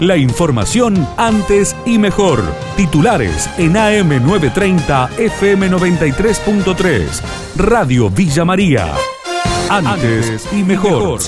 La información antes y mejor. Titulares en AM930 FM93.3. Radio Villa María. Antes y mejor.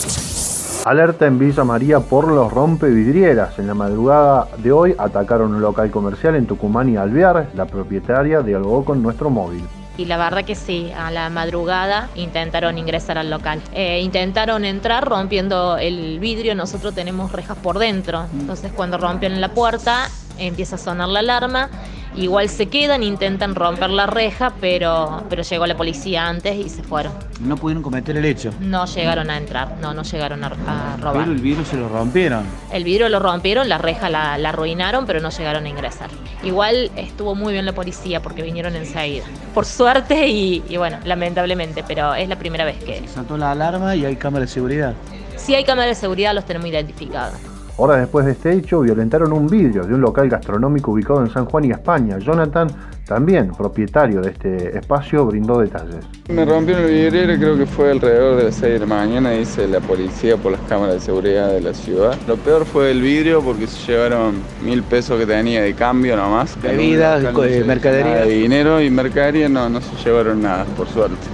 Alerta en Villa María por los rompevidrieras. En la madrugada de hoy atacaron un local comercial en Tucumán y Alvear. La propietaria dialogó con nuestro móvil. Y la verdad que sí, a la madrugada intentaron ingresar al local. Eh, intentaron entrar rompiendo el vidrio, nosotros tenemos rejas por dentro. Entonces cuando rompen la puerta empieza a sonar la alarma Igual se quedan, intentan romper la reja, pero, pero llegó la policía antes y se fueron. No pudieron cometer el hecho. No llegaron a entrar, no, no llegaron a, robar. Pero el vidrio se lo rompieron. El vidrio lo rompieron, la reja la, arruinaron, pero no llegaron a ingresar. Igual estuvo muy bien la policía porque vinieron enseguida. Por suerte y, y bueno, lamentablemente, pero es la primera vez que... Saltó la alarma y hay cámara de seguridad. Si hay cámara de seguridad, los tenemos identificados. Horas después de este hecho, violentaron un vidrio de un local gastronómico ubicado en San Juan y España. Jonathan, también propietario de este espacio, brindó detalles. Me rompieron el vidrio y creo que fue alrededor de las 6 de la mañana, dice la policía por las cámaras de seguridad de la ciudad. Lo peor fue el vidrio porque se llevaron mil pesos que tenía de cambio nomás. Bebidas, mercadería. De dinero y mercadería no, no se llevaron nada, por suerte.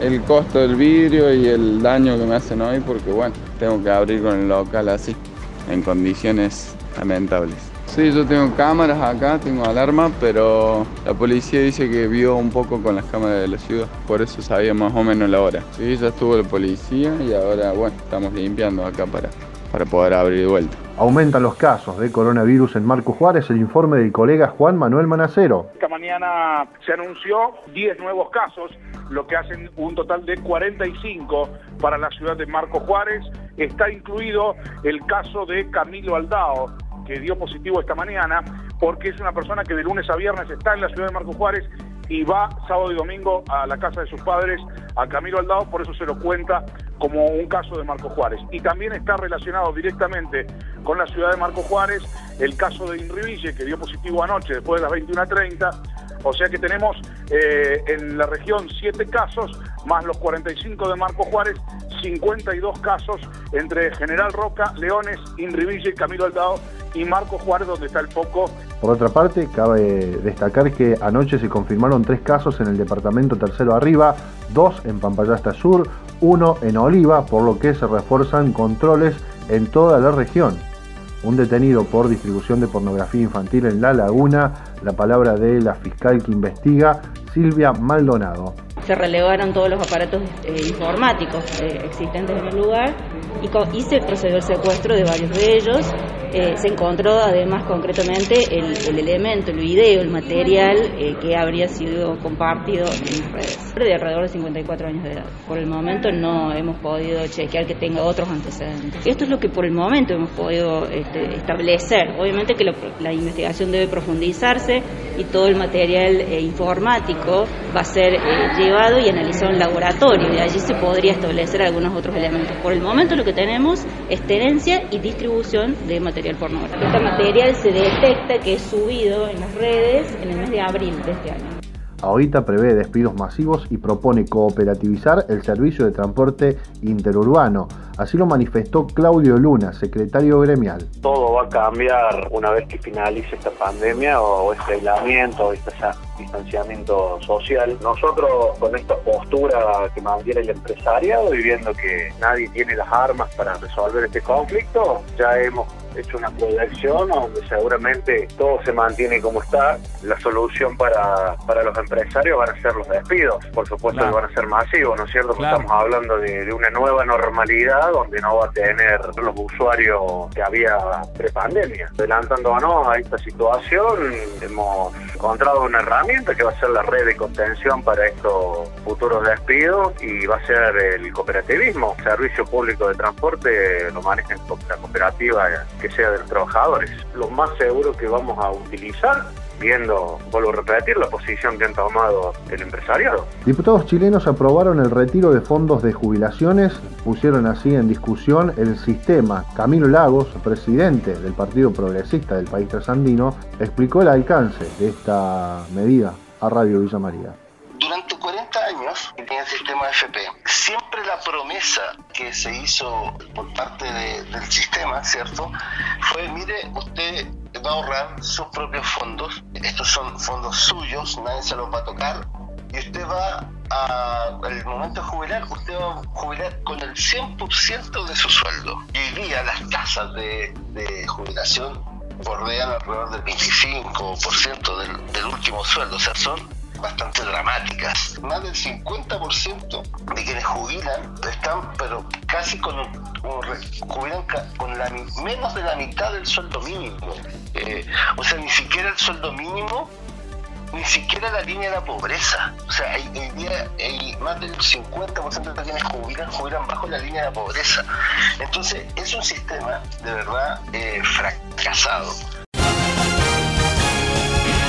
El costo del vidrio y el daño que me hacen hoy porque bueno, tengo que abrir con el local así en condiciones lamentables. Sí, yo tengo cámaras acá, tengo alarma, pero la policía dice que vio un poco con las cámaras de la ciudad, por eso sabía más o menos la hora. Sí, ya estuvo la policía y ahora, bueno, estamos limpiando acá para, para poder abrir de vuelta. Aumentan los casos de coronavirus en Marco Juárez, el informe del colega Juan Manuel Manacero. Esta mañana se anunció 10 nuevos casos, lo que hacen un total de 45 para la ciudad de Marco Juárez. Está incluido el caso de Camilo Aldao, que dio positivo esta mañana, porque es una persona que de lunes a viernes está en la ciudad de Marco Juárez y va sábado y domingo a la casa de sus padres, a Camilo Aldao, por eso se lo cuenta como un caso de Marco Juárez. Y también está relacionado directamente con la ciudad de Marco Juárez el caso de Inriville, que dio positivo anoche después de las 21.30. O sea que tenemos eh, en la región 7 casos, más los 45 de Marco Juárez, 52 casos entre General Roca, Leones, Inriville, Camilo Aldao y Marco Juárez, donde está el foco. Por otra parte, cabe destacar que anoche se confirmaron tres casos en el departamento tercero arriba, dos en Pampayasta Sur, uno en Oliva, por lo que se refuerzan controles en toda la región. Un detenido por distribución de pornografía infantil en La Laguna, la palabra de la fiscal que investiga, Silvia Maldonado. Se relevaron todos los aparatos eh, informáticos eh, existentes en el lugar y, y se procedió al secuestro de varios de ellos eh, se encontró además concretamente el, elemento, el video, el material eh, que habría sido compartido en redes, de alrededor de 54 años de edad. Por el momento no hemos podido chequear que tenga otros antecedentes. Esto es lo que por el momento hemos podido este, establecer. Obviamente que la investigación debe profundizarse y todo el material eh, informático va a ser llevado y analizado en laboratorio y allí se podría establecer algunos otros elementos. Por el momento lo que tenemos es tenencia y distribución de material este material se detecta que es subido en las redes en el mes de abril de este año. Ahorita prevé despidos masivos y propone cooperativizar el servicio de transporte interurbano. Así lo manifestó Claudio Luna, secretario gremial. Todo va a cambiar una vez que finalice esta pandemia o este aislamiento o este distanciamiento social. Nosotros con esta postura que mantiene el empresariado y viendo que nadie tiene las armas para resolver este conflicto, ya hemos hecho una proyección donde seguramente todo se mantiene como está. La solución para, para los empresarios van a ser los despidos. Por supuesto que van a ser masivos, ¿no es cierto? Estamos hablando de, una nueva normalidad donde no va a tener los usuarios que había prepandemia. Adelantándonos a esta situación, hemos encontrado una herramienta que va a ser la red de contención para estos futuros despidos y va a ser el cooperativismo. Servicio público de transporte lo maneja la cooperativa que sea de los trabajadores. Lo más seguro que vamos a utilizar viendo, vuelvo a repetir, la posición que han tomado el empresariado. Diputados chilenos aprobaron el retiro de fondos de jubilaciones, pusieron así en discusión el sistema. Camilo Lagos, presidente del Partido Progresista del país trasandino, explicó el alcance de esta medida a Radio Villa María. Durante 40 años tenía el sistema FP. siempre la promesa que se hizo por parte del sistema, ¿cierto? Fue, mire, usted va a ahorrar sus propios fondos, estos son fondos suyos, nadie se los va a tocar, y usted va a, al momento de jubilar, usted va a jubilar con el 100% de su sueldo. Y hoy día las tasas de, jubilación bordean alrededor del 25% del, del último sueldo, o son bastante dramáticas. Más del 50% de quienes jubilan están, pero casi con jubilan con la, menos de la mitad del sueldo mínimo. Eh, o sea, ni siquiera el sueldo mínimo, ni siquiera la línea de la pobreza. O sea, hay, día, hay más del 50% de quienes jubilan, jubilan bajo la línea de la pobreza. Entonces, es un sistema de verdad eh, fracasado